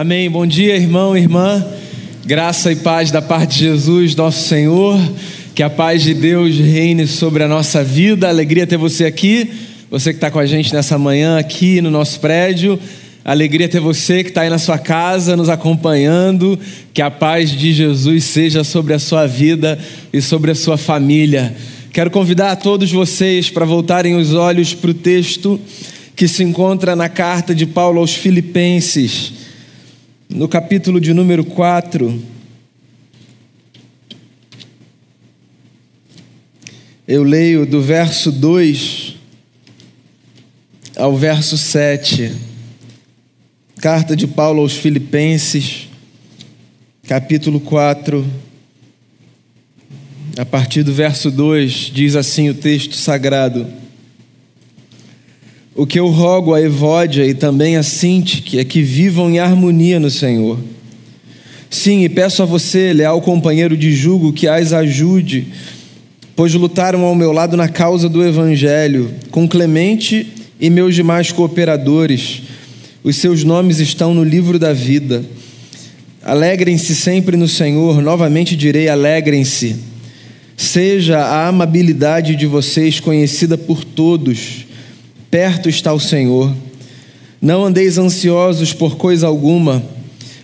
Amém. Bom dia, irmão, irmã. Graça e paz da parte de Jesus, nosso Senhor. Que a paz de Deus reine sobre a nossa vida. Alegria ter você aqui. Você que está com a gente nessa manhã aqui no nosso prédio. Alegria ter você que está aí na sua casa nos acompanhando. Que a paz de Jesus seja sobre a sua vida e sobre a sua família. Quero convidar a todos vocês para voltarem os olhos para o texto que se encontra na carta de Paulo aos Filipenses no capítulo de número 4, eu leio do verso 2 ao verso 7. Carta de Paulo aos Filipenses, capítulo 4, a partir do verso 2, diz assim o texto sagrado. O que eu rogo a Evódia e também a Sintique é que vivam em harmonia no Senhor. Sim, e peço a você, leal companheiro de jugo, que as ajude, pois lutaram ao meu lado na causa do Evangelho, com Clemente e meus demais cooperadores. Os seus nomes estão no livro da vida. Alegrem-se sempre no Senhor, novamente direi: alegrem-se. Seja a amabilidade de vocês conhecida por todos Perto está o Senhor. Não andeis ansiosos por coisa alguma,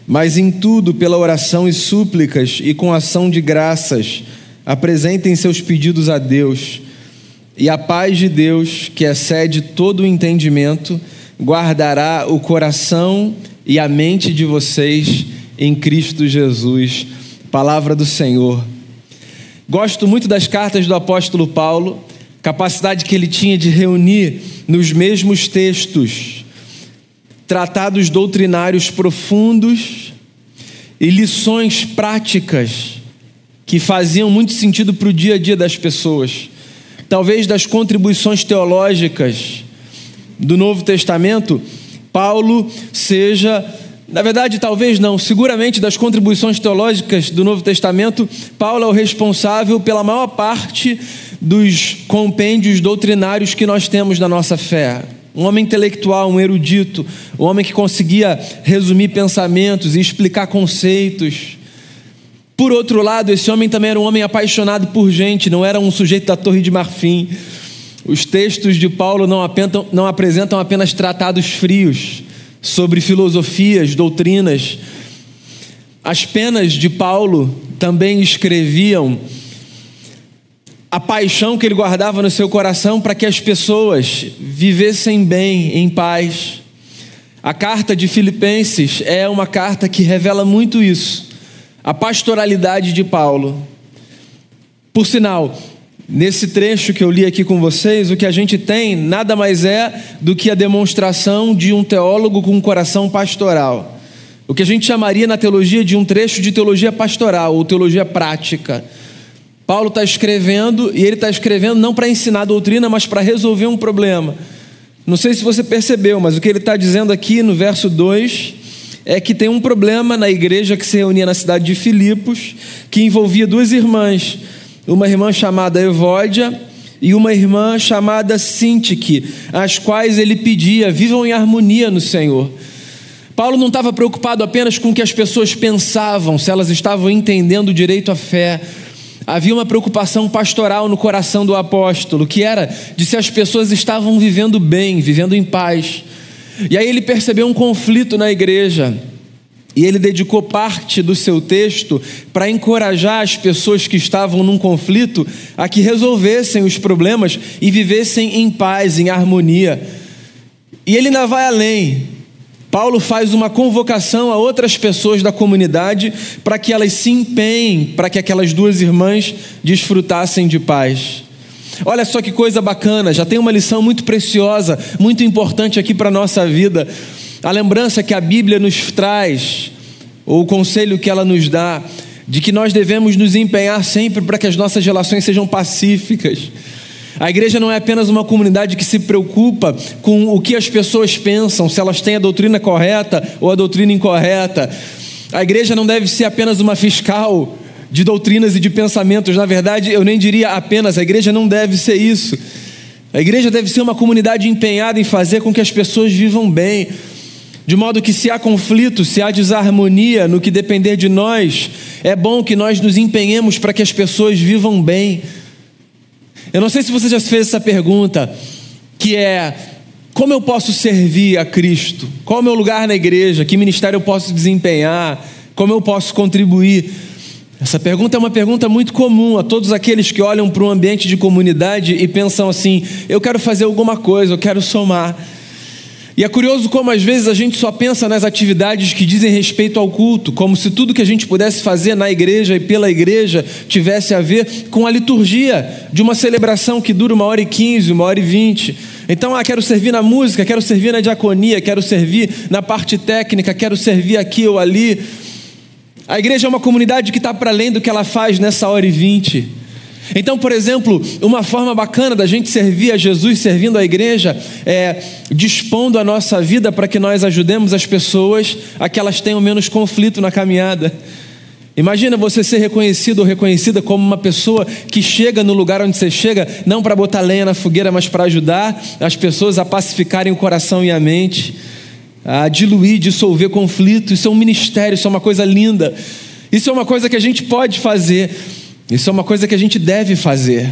mas em tudo, pela oração e súplicas e com ação de graças, apresentem seus pedidos a Deus. E a paz de Deus, que excede todo o entendimento, guardará o coração e a mente de vocês em Cristo Jesus. Palavra do Senhor. Gosto muito das cartas do apóstolo Paulo, capacidade que ele tinha de reunir nos mesmos textos tratados doutrinários profundos e lições práticas que faziam muito sentido para o dia a dia das pessoas. Talvez das contribuições teológicas do Novo Testamento, Paulo seja, na verdade, talvez não, seguramente das contribuições teológicas do Novo Testamento, Paulo é o responsável pela maior parte dos compêndios doutrinários que nós temos na nossa fé. Um homem intelectual, um erudito, um homem que conseguia resumir pensamentos e explicar conceitos. Por outro lado, esse homem também era um homem apaixonado por gente, não era um sujeito da Torre de Marfim. Os textos de Paulo não, apentam, não apresentam apenas tratados frios sobre filosofias, doutrinas. As penas de Paulo também escreviam a paixão que ele guardava no seu coração para que as pessoas vivessem bem, em paz. A carta de Filipenses é uma carta que revela muito isso, a pastoralidade de Paulo. Por sinal, nesse trecho que eu li aqui com vocês, o que a gente tem nada mais é do que a demonstração de um teólogo com um coração pastoral. O que a gente chamaria na teologia de um trecho de teologia pastoral ou teologia prática. Paulo está escrevendo e ele está escrevendo não para ensinar doutrina, mas para resolver um problema. Não sei se você percebeu, mas o que ele está dizendo aqui no verso 2 é que tem um problema na igreja que se reunia na cidade de Filipos, que envolvia duas irmãs, uma irmã chamada Evódia e uma irmã chamada Sintique, as quais ele pedia: vivam em harmonia no Senhor. Paulo não estava preocupado apenas com o que as pessoas pensavam, se elas estavam entendendo direito a fé, Havia uma preocupação pastoral no coração do apóstolo, que era de se as pessoas estavam vivendo bem, vivendo em paz. E aí ele percebeu um conflito na igreja. E ele dedicou parte do seu texto para encorajar as pessoas que estavam num conflito a que resolvessem os problemas e vivessem em paz, em harmonia. E ele ainda vai além. Paulo faz uma convocação a outras pessoas da comunidade para que elas se empenhem para que aquelas duas irmãs desfrutassem de paz. Olha só que coisa bacana, já tem uma lição muito preciosa, muito importante aqui para a nossa vida. A lembrança que a Bíblia nos traz, ou o conselho que ela nos dá, de que nós devemos nos empenhar sempre para que as nossas relações sejam pacíficas a igreja não é apenas uma comunidade que se preocupa com o que as pessoas pensam, se elas têm a doutrina correta ou a doutrina incorreta. A igreja não deve ser apenas uma fiscal de doutrinas e de pensamentos. Na verdade, eu nem diria apenas, a igreja não deve ser isso. A igreja deve ser uma comunidade empenhada em fazer com que as pessoas vivam bem. De modo que, se há conflito, se há desarmonia no que depender de nós, é bom que nós nos empenhemos para que as pessoas vivam bem. Eu não sei se você já fez essa pergunta, que é: como eu posso servir a Cristo? Qual é o meu lugar na igreja? Que ministério eu posso desempenhar? Como eu posso contribuir? Essa pergunta é uma pergunta muito comum a todos aqueles que olham para um ambiente de comunidade e pensam assim: eu quero fazer alguma coisa, eu quero somar. E é curioso como às vezes a gente só pensa nas atividades que dizem respeito ao culto, como se tudo que a gente pudesse fazer na igreja e pela igreja tivesse a ver com a liturgia de uma celebração que dura uma hora e quinze, uma hora e vinte. Então, ah, quero servir na música, quero servir na diaconia, quero servir na parte técnica, quero servir aqui ou ali. A igreja é uma comunidade que está para além do que ela faz nessa hora e vinte. Então, por exemplo, uma forma bacana da gente servir a Jesus servindo a igreja é dispondo a nossa vida para que nós ajudemos as pessoas a que elas tenham menos conflito na caminhada. Imagina você ser reconhecido ou reconhecida como uma pessoa que chega no lugar onde você chega, não para botar lenha na fogueira, mas para ajudar as pessoas a pacificarem o coração e a mente, a diluir, dissolver conflito. Isso é um ministério, isso é uma coisa linda. Isso é uma coisa que a gente pode fazer. Isso é uma coisa que a gente deve fazer.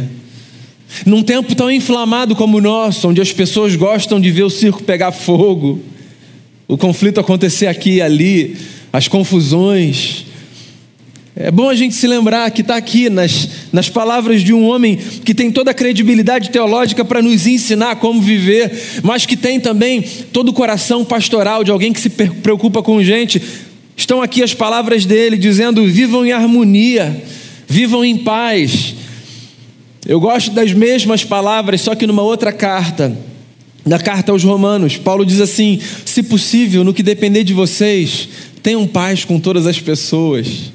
Num tempo tão inflamado como o nosso, onde as pessoas gostam de ver o circo pegar fogo, o conflito acontecer aqui e ali, as confusões. É bom a gente se lembrar que está aqui nas, nas palavras de um homem que tem toda a credibilidade teológica para nos ensinar como viver, mas que tem também todo o coração pastoral de alguém que se preocupa com gente. Estão aqui as palavras dele dizendo: vivam em harmonia vivam em paz. Eu gosto das mesmas palavras, só que numa outra carta, na carta aos Romanos, Paulo diz assim: se possível, no que depender de vocês, tenham paz com todas as pessoas.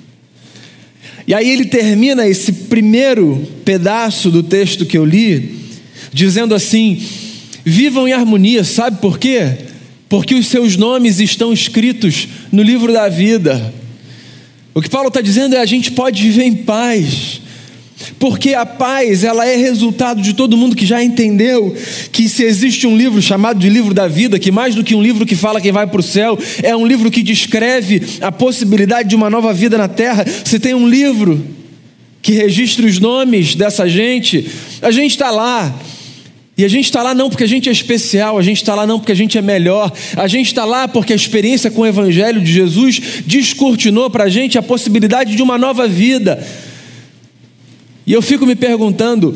E aí ele termina esse primeiro pedaço do texto que eu li, dizendo assim: vivam em harmonia, sabe por quê? Porque os seus nomes estão escritos no livro da vida. O que Paulo está dizendo é a gente pode viver em paz. Porque a paz, ela é resultado de todo mundo que já entendeu que se existe um livro chamado de livro da vida, que mais do que um livro que fala quem vai para o céu, é um livro que descreve a possibilidade de uma nova vida na terra. Se tem um livro que registra os nomes dessa gente, a gente está lá. E a gente está lá não porque a gente é especial, a gente está lá não porque a gente é melhor, a gente está lá porque a experiência com o Evangelho de Jesus descortinou para a gente a possibilidade de uma nova vida. E eu fico me perguntando: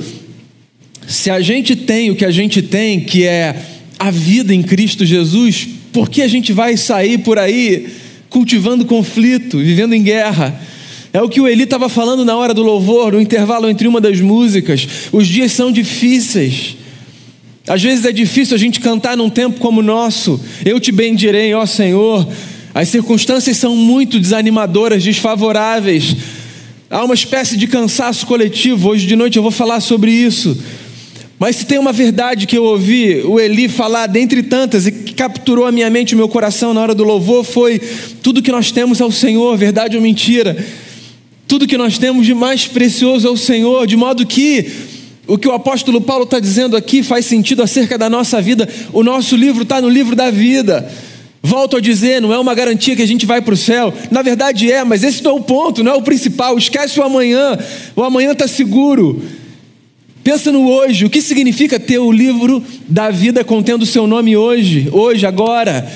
se a gente tem o que a gente tem, que é a vida em Cristo Jesus, por que a gente vai sair por aí cultivando conflito, vivendo em guerra? É o que o Eli estava falando na hora do louvor, no intervalo entre uma das músicas. Os dias são difíceis. Às vezes é difícil a gente cantar num tempo como o nosso. Eu te bendirei, ó Senhor. As circunstâncias são muito desanimadoras, desfavoráveis. Há uma espécie de cansaço coletivo. Hoje de noite eu vou falar sobre isso. Mas se tem uma verdade que eu ouvi o Eli falar, dentre tantas, e que capturou a minha mente e o meu coração na hora do louvor, foi: tudo que nós temos é o Senhor, verdade ou mentira. Tudo que nós temos de mais precioso é o Senhor, de modo que o que o apóstolo Paulo está dizendo aqui faz sentido acerca da nossa vida. O nosso livro está no livro da vida. Volto a dizer, não é uma garantia que a gente vai para o céu. Na verdade é, mas esse não é o ponto, não é o principal. Esquece o amanhã. O amanhã está seguro. Pensa no hoje. O que significa ter o livro da vida contendo o seu nome hoje? Hoje, agora.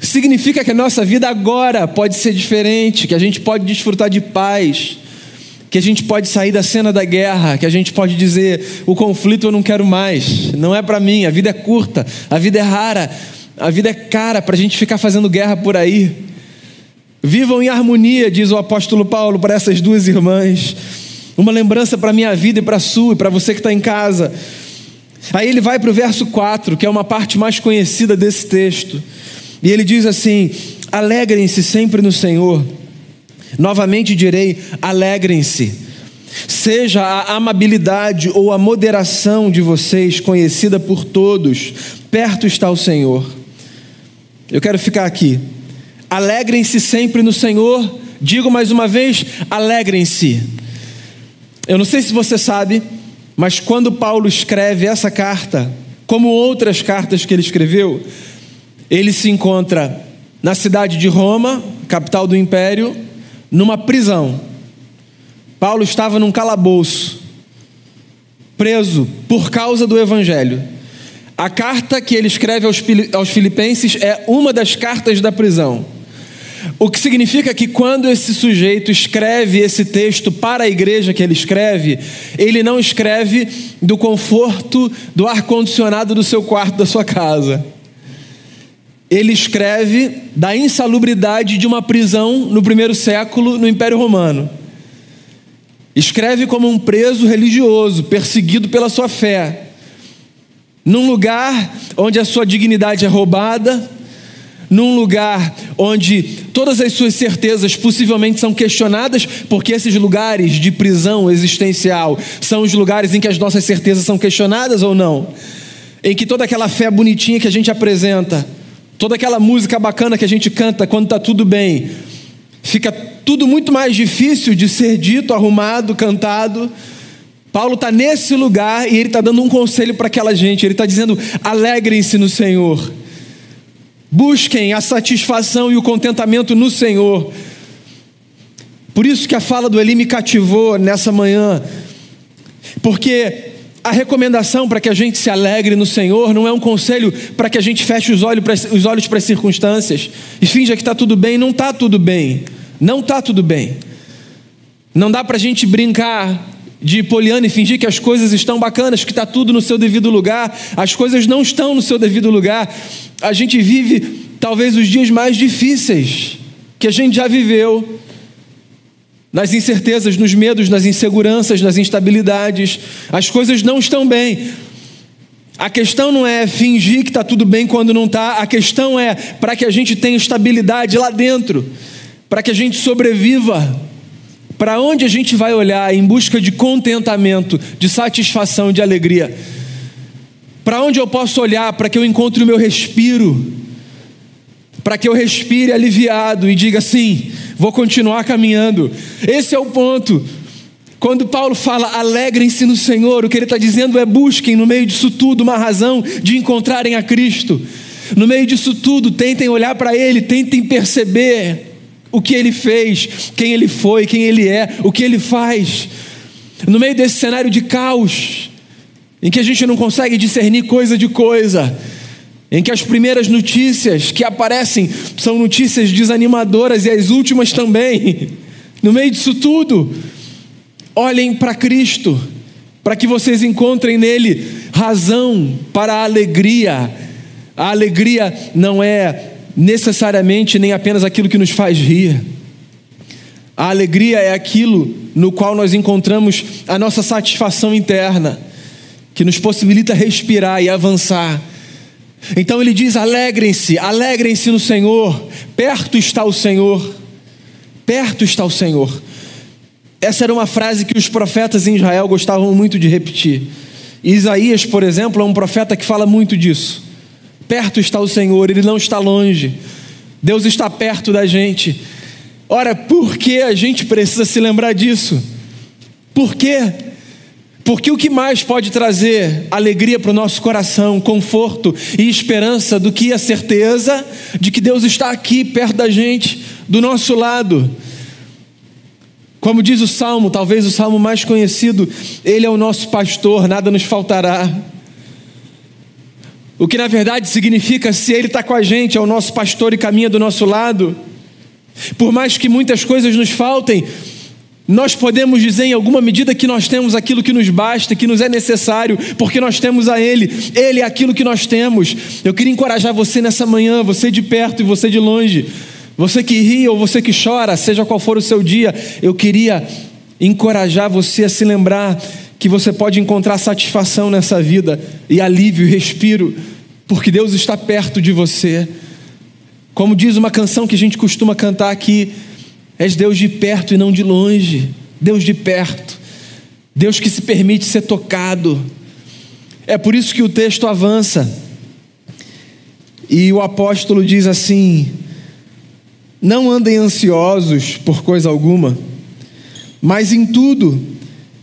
Significa que a nossa vida agora pode ser diferente, que a gente pode desfrutar de paz que a gente pode sair da cena da guerra, que a gente pode dizer: o conflito eu não quero mais, não é para mim, a vida é curta, a vida é rara, a vida é cara para a gente ficar fazendo guerra por aí. Vivam em harmonia, diz o apóstolo Paulo para essas duas irmãs. Uma lembrança para a minha vida e para a sua, e para você que está em casa. Aí ele vai para o verso 4, que é uma parte mais conhecida desse texto. E ele diz assim: Alegrem-se sempre no Senhor. Novamente direi: alegrem-se. Seja a amabilidade ou a moderação de vocês conhecida por todos, perto está o Senhor. Eu quero ficar aqui. Alegrem-se sempre no Senhor. Digo mais uma vez: alegrem-se. Eu não sei se você sabe, mas quando Paulo escreve essa carta, como outras cartas que ele escreveu, ele se encontra na cidade de Roma, capital do império, numa prisão. Paulo estava num calabouço, preso por causa do evangelho. A carta que ele escreve aos Filipenses é uma das cartas da prisão. O que significa que quando esse sujeito escreve esse texto para a igreja que ele escreve, ele não escreve do conforto do ar-condicionado do seu quarto, da sua casa. Ele escreve da insalubridade de uma prisão no primeiro século no Império Romano. Escreve como um preso religioso, perseguido pela sua fé, num lugar onde a sua dignidade é roubada, num lugar onde todas as suas certezas possivelmente são questionadas, porque esses lugares de prisão existencial são os lugares em que as nossas certezas são questionadas ou não? Em que toda aquela fé bonitinha que a gente apresenta, toda aquela música bacana que a gente canta quando está tudo bem, fica tudo muito mais difícil de ser dito, arrumado, cantado. Paulo está nesse lugar e ele está dando um conselho para aquela gente. Ele está dizendo: alegrem-se no Senhor. Busquem a satisfação e o contentamento no Senhor. Por isso que a fala do Eli me cativou nessa manhã, porque a recomendação para que a gente se alegre no Senhor não é um conselho para que a gente feche os olhos para, os olhos para as circunstâncias e finja que está tudo bem. Não está tudo bem. Não está tudo bem. Não dá para a gente brincar de Poliana e fingir que as coisas estão bacanas, que está tudo no seu devido lugar. As coisas não estão no seu devido lugar. A gente vive talvez os dias mais difíceis que a gente já viveu. Nas incertezas, nos medos, nas inseguranças, nas instabilidades. As coisas não estão bem. A questão não é fingir que está tudo bem quando não está, a questão é para que a gente tenha estabilidade lá dentro, para que a gente sobreviva para onde a gente vai olhar em busca de contentamento, de satisfação, de alegria? Para onde eu posso olhar para que eu encontre o meu respiro? Para que eu respire aliviado e diga assim: vou continuar caminhando. Esse é o ponto. Quando Paulo fala alegrem-se no Senhor, o que ele está dizendo é busquem no meio disso tudo uma razão de encontrarem a Cristo. No meio disso tudo, tentem olhar para Ele, tentem perceber o que ele fez, quem ele foi, quem ele é, o que ele faz. No meio desse cenário de caos, em que a gente não consegue discernir coisa de coisa, em que as primeiras notícias que aparecem são notícias desanimadoras e as últimas também. No meio disso tudo, olhem para Cristo, para que vocês encontrem nele razão para a alegria. A alegria não é necessariamente nem apenas aquilo que nos faz rir. A alegria é aquilo no qual nós encontramos a nossa satisfação interna, que nos possibilita respirar e avançar. Então ele diz: alegrem-se, alegrem-se no Senhor, perto está o Senhor, perto está o Senhor. Essa era uma frase que os profetas em Israel gostavam muito de repetir. Isaías, por exemplo, é um profeta que fala muito disso. Perto está o Senhor, Ele não está longe. Deus está perto da gente. Ora, por que a gente precisa se lembrar disso? Por quê? Porque o que mais pode trazer alegria para o nosso coração, conforto e esperança do que a certeza de que Deus está aqui perto da gente, do nosso lado? Como diz o salmo, talvez o salmo mais conhecido, Ele é o nosso pastor, nada nos faltará. O que na verdade significa se Ele está com a gente, é o nosso pastor e caminha do nosso lado. Por mais que muitas coisas nos faltem, nós podemos dizer em alguma medida que nós temos aquilo que nos basta, que nos é necessário, porque nós temos a Ele. Ele é aquilo que nós temos. Eu queria encorajar você nessa manhã, você de perto e você de longe, você que ri ou você que chora, seja qual for o seu dia, eu queria encorajar você a se lembrar que você pode encontrar satisfação nessa vida e alívio e respiro, porque Deus está perto de você. Como diz uma canção que a gente costuma cantar aqui, és Deus de perto e não de longe, Deus de perto, Deus que se permite ser tocado. É por isso que o texto avança. E o apóstolo diz assim: Não andem ansiosos por coisa alguma, mas em tudo,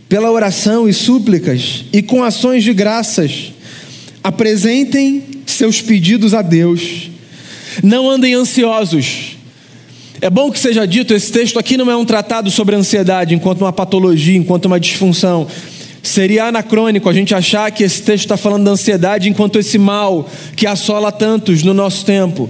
pela oração e súplicas e com ações de graças, apresentem seus pedidos a Deus. Não andem ansiosos. É bom que seja dito, esse texto aqui não é um tratado sobre ansiedade enquanto uma patologia, enquanto uma disfunção. Seria anacrônico a gente achar que esse texto está falando da ansiedade enquanto esse mal que assola tantos no nosso tempo.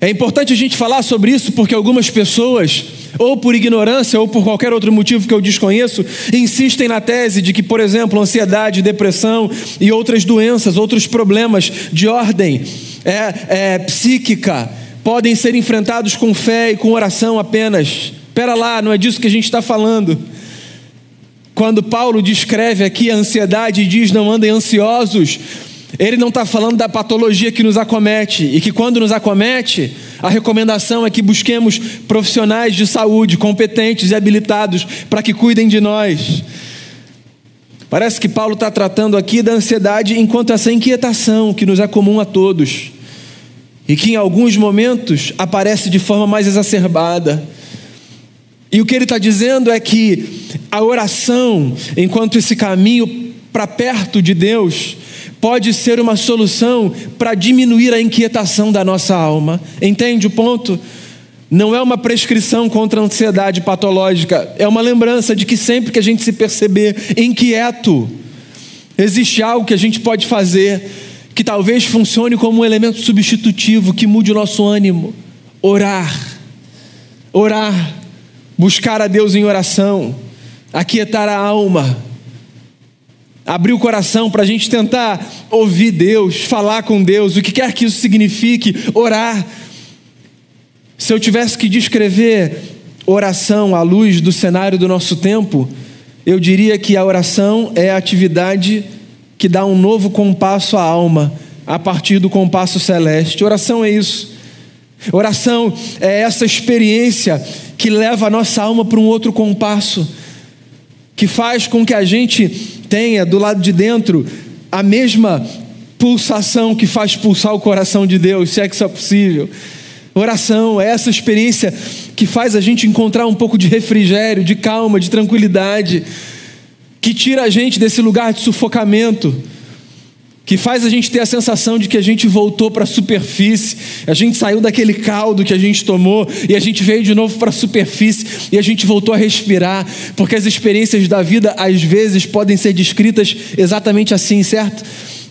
É importante a gente falar sobre isso porque algumas pessoas, ou por ignorância ou por qualquer outro motivo que eu desconheço, insistem na tese de que, por exemplo, ansiedade, depressão e outras doenças, outros problemas de ordem é, é, psíquica podem ser enfrentados com fé e com oração apenas. Espera lá, não é disso que a gente está falando. Quando Paulo descreve aqui a ansiedade e diz: não andem ansiosos, ele não está falando da patologia que nos acomete e que, quando nos acomete, a recomendação é que busquemos profissionais de saúde competentes e habilitados para que cuidem de nós. Parece que Paulo está tratando aqui da ansiedade enquanto essa inquietação que nos é comum a todos e que em alguns momentos aparece de forma mais exacerbada. E o que ele está dizendo é que a oração, enquanto esse caminho para perto de Deus, pode ser uma solução para diminuir a inquietação da nossa alma. Entende o ponto? Não é uma prescrição contra a ansiedade patológica, é uma lembrança de que sempre que a gente se perceber inquieto, existe algo que a gente pode fazer que talvez funcione como um elemento substitutivo que mude o nosso ânimo. Orar. Orar. Buscar a Deus em oração. Aquietar a alma abrir o coração para a gente tentar ouvir Deus, falar com Deus, o que quer que isso signifique, orar. Se eu tivesse que descrever oração à luz do cenário do nosso tempo, eu diria que a oração é a atividade que dá um novo compasso à alma, a partir do compasso celeste. Oração é isso. Oração é essa experiência que leva a nossa alma para um outro compasso, que faz com que a gente tenha do lado de dentro a mesma pulsação que faz pulsar o coração de Deus, se é que isso é possível. Oração é essa experiência que faz a gente encontrar um pouco de refrigério, de calma, de tranquilidade, que tira a gente desse lugar de sufocamento que faz a gente ter a sensação de que a gente voltou para a superfície, a gente saiu daquele caldo que a gente tomou e a gente veio de novo para a superfície e a gente voltou a respirar, porque as experiências da vida às vezes podem ser descritas exatamente assim, certo?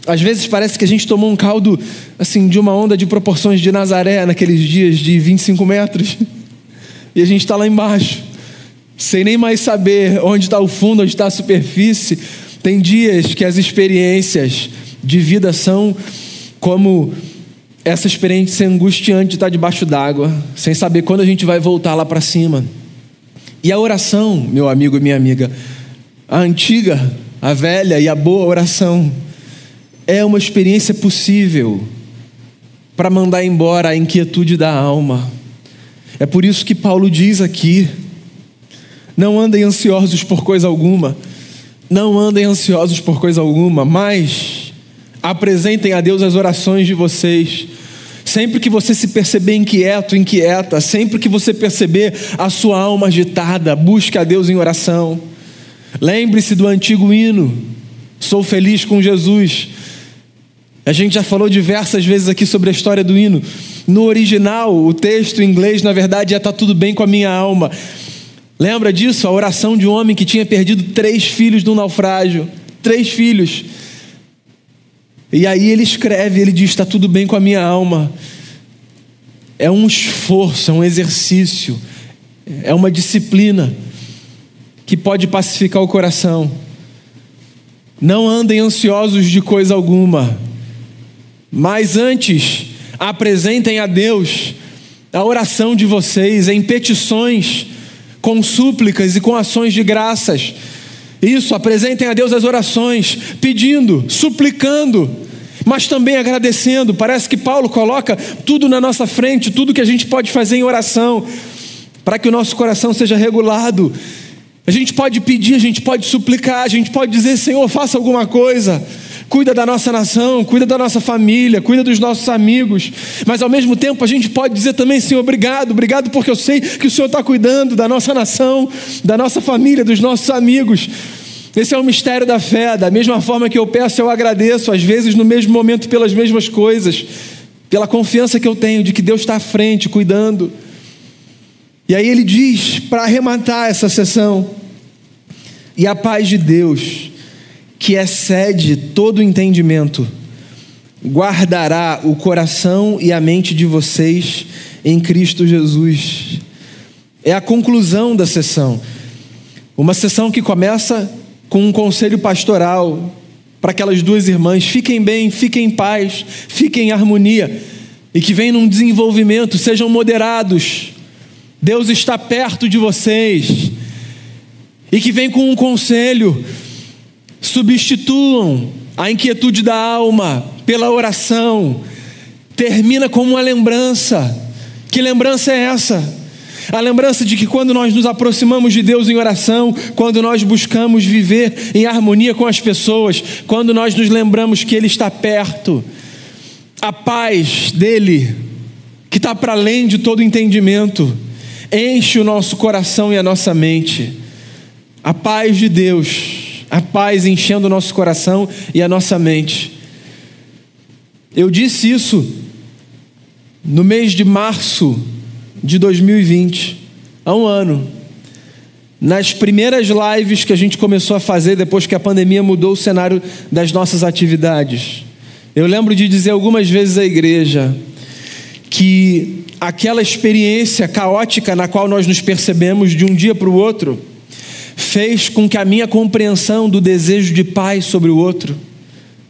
Às vezes parece que a gente tomou um caldo assim de uma onda de proporções de Nazaré naqueles dias de 25 metros e a gente está lá embaixo, sem nem mais saber onde está o fundo, onde está a superfície. Tem dias que as experiências de vida são como essa experiência angustiante de estar debaixo d'água, sem saber quando a gente vai voltar lá para cima. E a oração, meu amigo e minha amiga, a antiga, a velha e a boa oração, é uma experiência possível para mandar embora a inquietude da alma. É por isso que Paulo diz aqui: não andem ansiosos por coisa alguma, não andem ansiosos por coisa alguma, mas Apresentem a Deus as orações de vocês. Sempre que você se perceber inquieto, inquieta, sempre que você perceber a sua alma agitada, busque a Deus em oração. Lembre-se do antigo hino: Sou feliz com Jesus. A gente já falou diversas vezes aqui sobre a história do hino. No original, o texto em inglês, na verdade, é Está tudo bem com a minha alma. Lembra disso? A oração de um homem que tinha perdido três filhos num naufrágio. Três filhos. E aí ele escreve, ele diz: está tudo bem com a minha alma. É um esforço, é um exercício, é uma disciplina que pode pacificar o coração. Não andem ansiosos de coisa alguma, mas antes apresentem a Deus a oração de vocês em petições, com súplicas e com ações de graças. Isso, apresentem a Deus as orações, pedindo, suplicando mas também agradecendo. Parece que Paulo coloca tudo na nossa frente, tudo que a gente pode fazer em oração, para que o nosso coração seja regulado. A gente pode pedir, a gente pode suplicar, a gente pode dizer: Senhor, faça alguma coisa. Cuida da nossa nação, cuida da nossa família, cuida dos nossos amigos, mas ao mesmo tempo a gente pode dizer também, Senhor, obrigado, obrigado porque eu sei que o Senhor está cuidando da nossa nação, da nossa família, dos nossos amigos. Esse é o mistério da fé. Da mesma forma que eu peço, eu agradeço, às vezes no mesmo momento, pelas mesmas coisas, pela confiança que eu tenho de que Deus está à frente, cuidando. E aí ele diz, para arrematar essa sessão, e a paz de Deus, que excede todo o entendimento, guardará o coração e a mente de vocês em Cristo Jesus. É a conclusão da sessão. Uma sessão que começa com um conselho pastoral para aquelas duas irmãs: fiquem bem, fiquem em paz, fiquem em harmonia, e que vem num desenvolvimento, sejam moderados. Deus está perto de vocês. E que vem com um conselho: substituam a inquietude da alma pela oração. Termina como uma lembrança. Que lembrança é essa? A lembrança de que quando nós nos aproximamos de Deus em oração, quando nós buscamos viver em harmonia com as pessoas, quando nós nos lembramos que Ele está perto, a paz dele, que está para além de todo entendimento, enche o nosso coração e a nossa mente. A paz de Deus, a paz enchendo o nosso coração e a nossa mente. Eu disse isso no mês de março de 2020, há um ano. Nas primeiras lives que a gente começou a fazer depois que a pandemia mudou o cenário das nossas atividades. Eu lembro de dizer algumas vezes à igreja que aquela experiência caótica na qual nós nos percebemos de um dia para o outro fez com que a minha compreensão do desejo de paz sobre o outro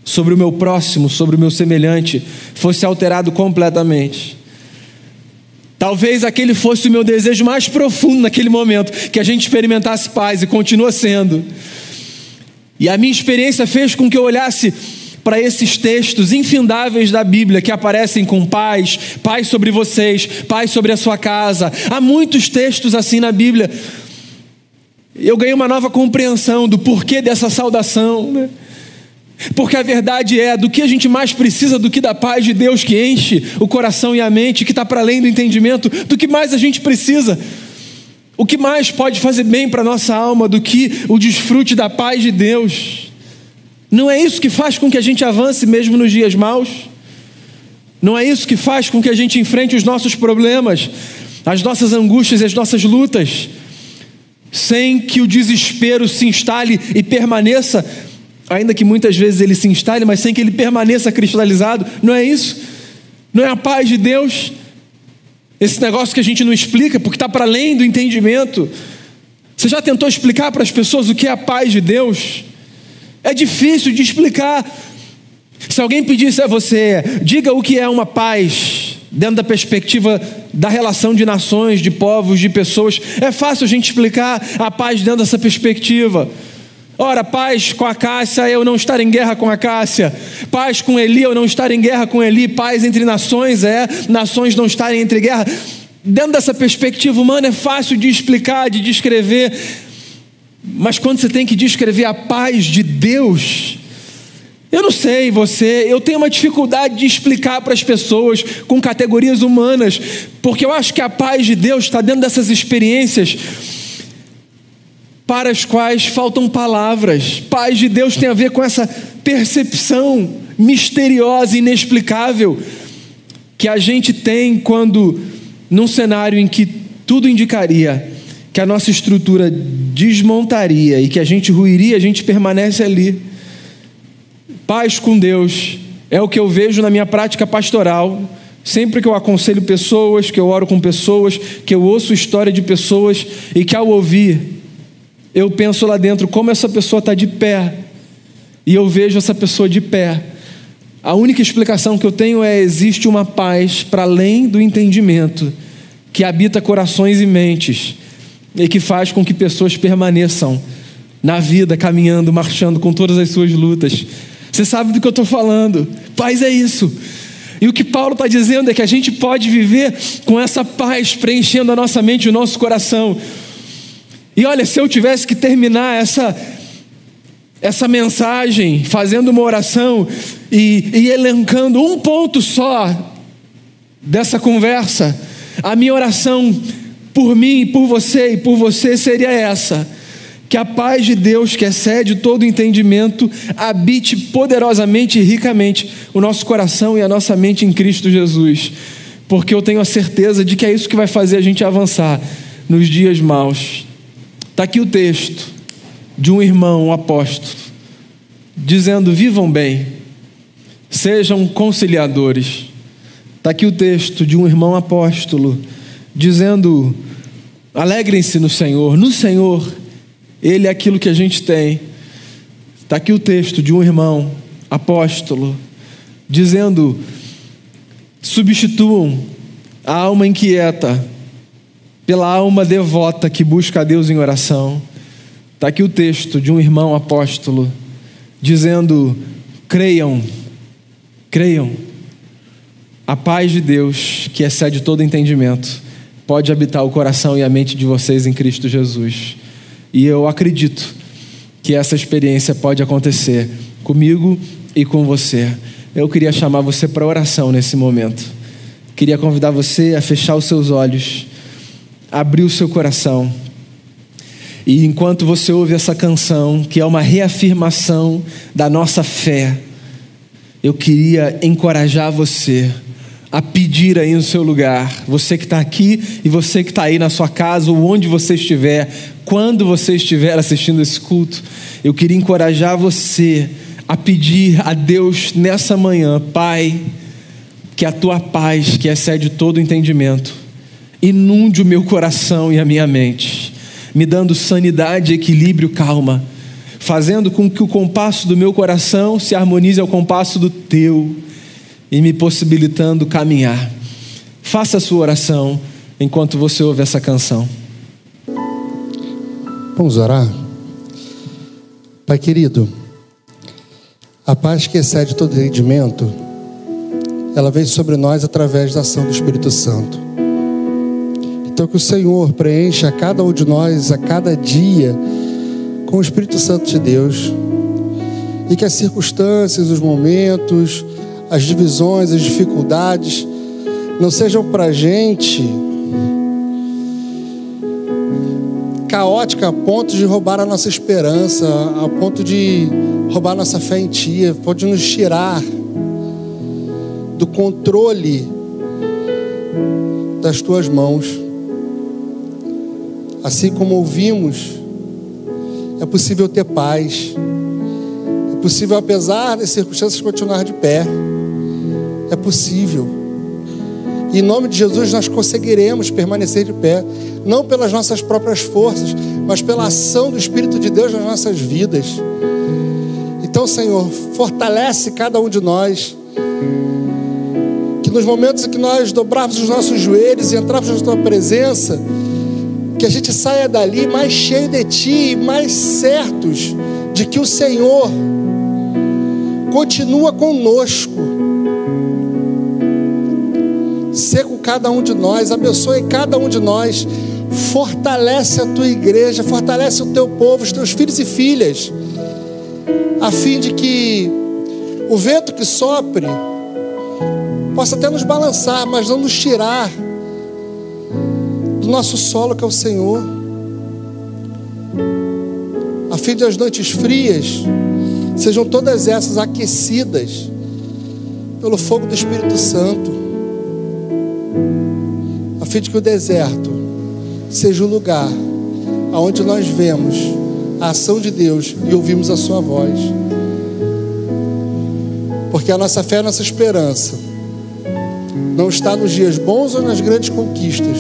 sobre o meu próximo, sobre o meu semelhante, fosse alterado completamente. Talvez aquele fosse o meu desejo mais profundo naquele momento, que a gente experimentasse paz e continua sendo. E a minha experiência fez com que eu olhasse para esses textos infindáveis da Bíblia que aparecem com paz, paz sobre vocês, paz sobre a sua casa. Há muitos textos assim na Bíblia. Eu ganhei uma nova compreensão do porquê dessa saudação. Né? Porque a verdade é, do que a gente mais precisa do que da paz de Deus que enche o coração e a mente, que está para além do entendimento, do que mais a gente precisa. O que mais pode fazer bem para a nossa alma do que o desfrute da paz de Deus? Não é isso que faz com que a gente avance mesmo nos dias maus? Não é isso que faz com que a gente enfrente os nossos problemas, as nossas angústias e as nossas lutas, sem que o desespero se instale e permaneça ainda que muitas vezes ele se instale, mas sem que ele permaneça cristalizado. Não é isso? Não é a paz de Deus? Esse negócio que a gente não explica, porque está para além do entendimento. Você já tentou explicar para as pessoas o que é a paz de Deus? É difícil de explicar. Se alguém pedisse a você, diga o que é uma paz, dentro da perspectiva da relação de nações, de povos, de pessoas, é fácil a gente explicar a paz dentro dessa perspectiva. Ora, paz com a Cássia, eu não estar em guerra com a Cássia. Paz com Eli, eu não estar em guerra com Eli. Paz entre nações, é, nações não estarem entre guerra. Dentro dessa perspectiva humana é fácil de explicar, de descrever. Mas quando você tem que descrever a paz de Deus, eu não sei você, eu tenho uma dificuldade de explicar para as pessoas com categorias humanas, porque eu acho que a paz de Deus está dentro dessas experiências para as quais faltam palavras. Paz de Deus tem a ver com essa percepção misteriosa, inexplicável, que a gente tem quando, num cenário em que tudo indicaria que a nossa estrutura desmontaria e que a gente ruiria, a gente permanece ali. Paz com Deus é o que eu vejo na minha prática pastoral. Sempre que eu aconselho pessoas, que eu oro com pessoas, que eu ouço história de pessoas e que ao ouvir eu penso lá dentro como essa pessoa está de pé, e eu vejo essa pessoa de pé. A única explicação que eu tenho é: existe uma paz para além do entendimento, que habita corações e mentes, e que faz com que pessoas permaneçam na vida, caminhando, marchando com todas as suas lutas. Você sabe do que eu estou falando. Paz é isso. E o que Paulo está dizendo é que a gente pode viver com essa paz preenchendo a nossa mente e o nosso coração. E olha, se eu tivesse que terminar essa essa mensagem fazendo uma oração e, e elencando um ponto só dessa conversa, a minha oração por mim, por você e por você seria essa: que a paz de Deus, que excede todo entendimento, habite poderosamente e ricamente o nosso coração e a nossa mente em Cristo Jesus, porque eu tenho a certeza de que é isso que vai fazer a gente avançar nos dias maus. Está aqui o texto de um irmão, um apóstolo, dizendo: vivam bem, sejam conciliadores. Está aqui o texto de um irmão apóstolo, dizendo: alegrem-se no Senhor, no Senhor, Ele é aquilo que a gente tem. Está aqui o texto de um irmão apóstolo, dizendo: substituam a alma inquieta pela alma devota que busca a Deus em oração. Está aqui o texto de um irmão apóstolo dizendo: creiam, creiam. A paz de Deus, que excede todo entendimento, pode habitar o coração e a mente de vocês em Cristo Jesus. E eu acredito que essa experiência pode acontecer comigo e com você. Eu queria chamar você para oração nesse momento. Queria convidar você a fechar os seus olhos, abrir o seu coração e enquanto você ouve essa canção, que é uma reafirmação da nossa fé, eu queria encorajar você a pedir aí no seu lugar, você que está aqui e você que está aí na sua casa ou onde você estiver, quando você estiver assistindo esse culto, eu queria encorajar você a pedir a Deus nessa manhã, Pai, que a tua paz, que excede todo entendimento, inunde o meu coração e a minha mente me dando sanidade, equilíbrio, calma, fazendo com que o compasso do meu coração se harmonize ao compasso do teu e me possibilitando caminhar. Faça a sua oração enquanto você ouve essa canção. Vamos orar? Pai querido, a paz que excede todo entendimento, ela vem sobre nós através da ação do Espírito Santo. Então, que o Senhor preencha cada um de nós a cada dia com o Espírito Santo de Deus. E que as circunstâncias, os momentos, as divisões, as dificuldades não sejam para a gente caótica a ponto de roubar a nossa esperança, a ponto de roubar a nossa fé em Ti, a ponto de nos tirar do controle das Tuas mãos. Assim como ouvimos, é possível ter paz. Possível, apesar das circunstâncias, continuar de pé. É possível. E em nome de Jesus nós conseguiremos permanecer de pé, não pelas nossas próprias forças, mas pela ação do Espírito de Deus nas nossas vidas. Então, Senhor, fortalece cada um de nós. Que nos momentos em que nós dobrarmos os nossos joelhos e entrarmos na tua presença, que a gente saia dali mais cheio de Ti, mais certos de que o Senhor continua conosco. Ser com cada um de nós, abençoe cada um de nós, fortalece a tua igreja, fortalece o teu povo, os teus filhos e filhas, a fim de que o vento que sopre possa até nos balançar, mas não nos tirar do nosso solo que é o Senhor, a fim de as noites frias sejam todas essas aquecidas pelo fogo do Espírito Santo, a fim de que o deserto seja o lugar aonde nós vemos a ação de Deus e ouvimos a sua voz. Porque a nossa fé, a nossa esperança não está nos dias bons ou nas grandes conquistas,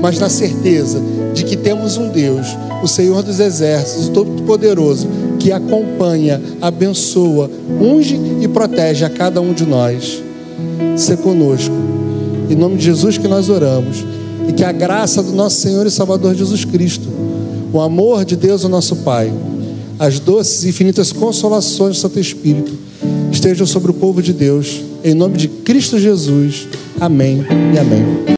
mas na certeza de que temos um Deus, o Senhor dos Exércitos, Todo-Poderoso, que acompanha, abençoa, unge e protege a cada um de nós. Ser conosco. Em nome de Jesus que nós oramos. E que a graça do nosso Senhor e Salvador Jesus Cristo, o amor de Deus, o nosso Pai, as doces e infinitas consolações do Santo Espírito estejam sobre o povo de Deus. Em nome de Cristo Jesus. Amém e amém.